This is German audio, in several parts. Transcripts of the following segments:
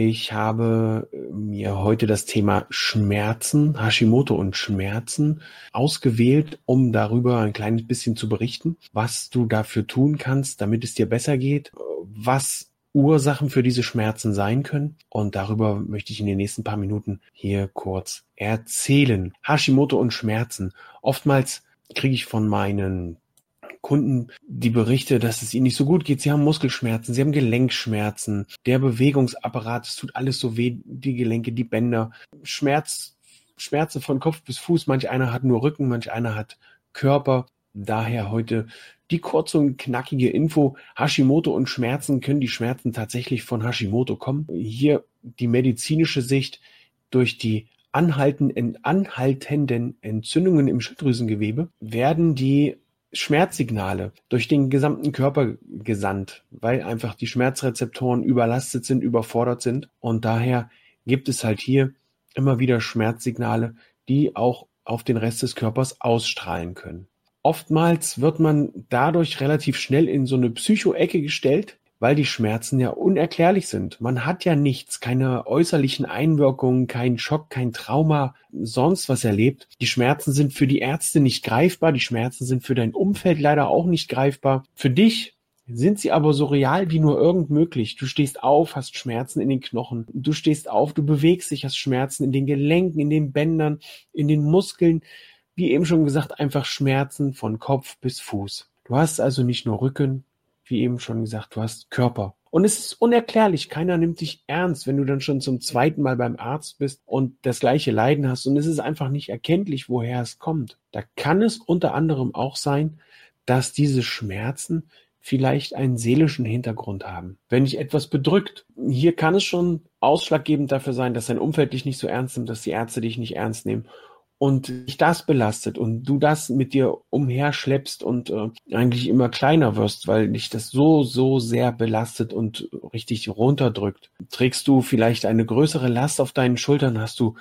Ich habe äh, mir heute das Thema Schmerzen, Hashimoto und Schmerzen ausgewählt, um darüber ein kleines bisschen zu berichten, was du dafür tun kannst, damit es dir besser geht, was Ursachen für diese Schmerzen sein können. Und darüber möchte ich in den nächsten paar Minuten hier kurz erzählen. Hashimoto und Schmerzen. Oftmals kriege ich von meinen Kunden die Berichte, dass es ihnen nicht so gut geht. Sie haben Muskelschmerzen, sie haben Gelenkschmerzen, der Bewegungsapparat, es tut alles so weh, die Gelenke, die Bänder, Schmerz, Schmerzen von Kopf bis Fuß. Manch einer hat nur Rücken, manch einer hat Körper. Daher heute die kurze und knackige Info. Hashimoto und Schmerzen können die Schmerzen tatsächlich von Hashimoto kommen. Hier die medizinische Sicht durch die anhaltenden, anhaltenden Entzündungen im Schilddrüsengewebe werden die Schmerzsignale durch den gesamten Körper gesandt, weil einfach die Schmerzrezeptoren überlastet sind, überfordert sind. Und daher gibt es halt hier immer wieder Schmerzsignale, die auch auf den Rest des Körpers ausstrahlen können. Oftmals wird man dadurch relativ schnell in so eine Psycho-Ecke gestellt, weil die Schmerzen ja unerklärlich sind. Man hat ja nichts, keine äußerlichen Einwirkungen, kein Schock, kein Trauma, sonst was erlebt. Die Schmerzen sind für die Ärzte nicht greifbar, die Schmerzen sind für dein Umfeld leider auch nicht greifbar. Für dich sind sie aber so real wie nur irgend möglich. Du stehst auf, hast Schmerzen in den Knochen. Du stehst auf, du bewegst dich, hast Schmerzen in den Gelenken, in den Bändern, in den Muskeln. Wie eben schon gesagt, einfach Schmerzen von Kopf bis Fuß. Du hast also nicht nur Rücken, wie eben schon gesagt, du hast Körper. Und es ist unerklärlich. Keiner nimmt dich ernst, wenn du dann schon zum zweiten Mal beim Arzt bist und das gleiche Leiden hast. Und es ist einfach nicht erkenntlich, woher es kommt. Da kann es unter anderem auch sein, dass diese Schmerzen vielleicht einen seelischen Hintergrund haben. Wenn dich etwas bedrückt, hier kann es schon ausschlaggebend dafür sein, dass dein Umfeld dich nicht so ernst nimmt, dass die Ärzte dich nicht ernst nehmen und dich das belastet und du das mit dir umherschleppst und äh, eigentlich immer kleiner wirst, weil dich das so, so sehr belastet und richtig runterdrückt. Trägst du vielleicht eine größere Last auf deinen Schultern, hast du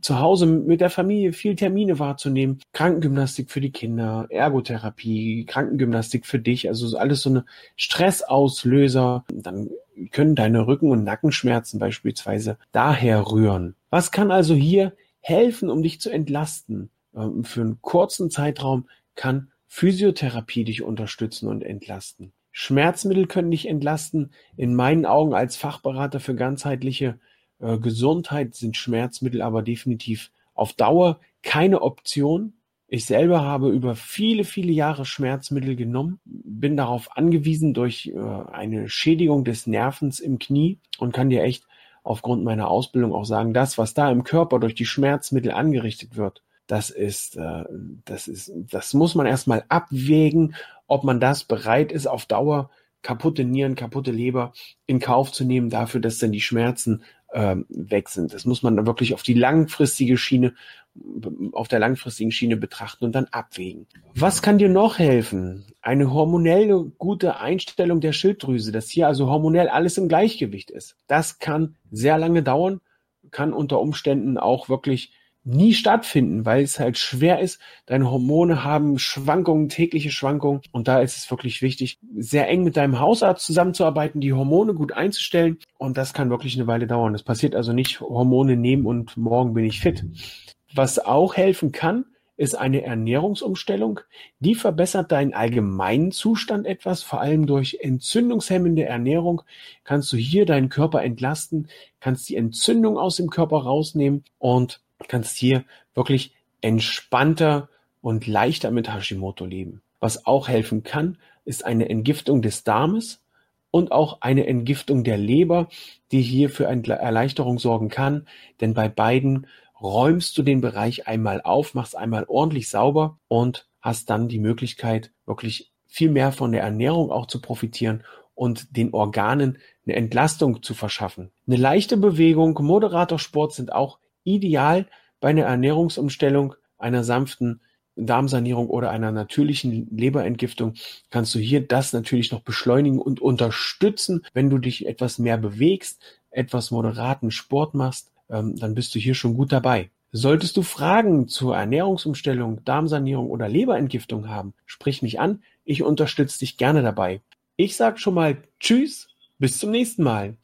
zu Hause mit der Familie viel Termine wahrzunehmen, Krankengymnastik für die Kinder, Ergotherapie, Krankengymnastik für dich, also alles so eine Stressauslöser, dann können deine Rücken- und Nackenschmerzen beispielsweise daher rühren. Was kann also hier helfen, um dich zu entlasten. Ähm, für einen kurzen Zeitraum kann Physiotherapie dich unterstützen und entlasten. Schmerzmittel können dich entlasten. In meinen Augen als Fachberater für ganzheitliche äh, Gesundheit sind Schmerzmittel aber definitiv auf Dauer keine Option. Ich selber habe über viele, viele Jahre Schmerzmittel genommen, bin darauf angewiesen durch äh, eine Schädigung des Nervens im Knie und kann dir echt aufgrund meiner Ausbildung auch sagen, das, was da im Körper durch die Schmerzmittel angerichtet wird, das ist, äh, das ist, das muss man erstmal abwägen, ob man das bereit ist, auf Dauer kaputte Nieren, kaputte Leber in Kauf zu nehmen, dafür, dass dann die Schmerzen ähm, weg sind. Das muss man wirklich auf die langfristige Schiene, auf der langfristigen Schiene betrachten und dann abwägen. Was kann dir noch helfen? Eine hormonelle gute Einstellung der Schilddrüse, dass hier also hormonell alles im Gleichgewicht ist. Das kann sehr lange dauern, kann unter Umständen auch wirklich nie stattfinden, weil es halt schwer ist. Deine Hormone haben Schwankungen, tägliche Schwankungen. Und da ist es wirklich wichtig, sehr eng mit deinem Hausarzt zusammenzuarbeiten, die Hormone gut einzustellen. Und das kann wirklich eine Weile dauern. Das passiert also nicht Hormone nehmen und morgen bin ich fit. Was auch helfen kann, ist eine Ernährungsumstellung. Die verbessert deinen allgemeinen Zustand etwas, vor allem durch entzündungshemmende Ernährung kannst du hier deinen Körper entlasten, kannst die Entzündung aus dem Körper rausnehmen und kannst hier wirklich entspannter und leichter mit Hashimoto leben. Was auch helfen kann, ist eine Entgiftung des Darmes und auch eine Entgiftung der Leber, die hier für eine Erleichterung sorgen kann. Denn bei beiden räumst du den Bereich einmal auf, machst einmal ordentlich sauber und hast dann die Möglichkeit, wirklich viel mehr von der Ernährung auch zu profitieren und den Organen eine Entlastung zu verschaffen. Eine leichte Bewegung, moderater Sport sind auch ideal, bei einer Ernährungsumstellung, einer sanften Darmsanierung oder einer natürlichen Leberentgiftung kannst du hier das natürlich noch beschleunigen und unterstützen, wenn du dich etwas mehr bewegst, etwas moderaten Sport machst, ähm, dann bist du hier schon gut dabei. Solltest du Fragen zur Ernährungsumstellung, Darmsanierung oder Leberentgiftung haben, sprich mich an. Ich unterstütze dich gerne dabei. Ich sage schon mal Tschüss, bis zum nächsten Mal.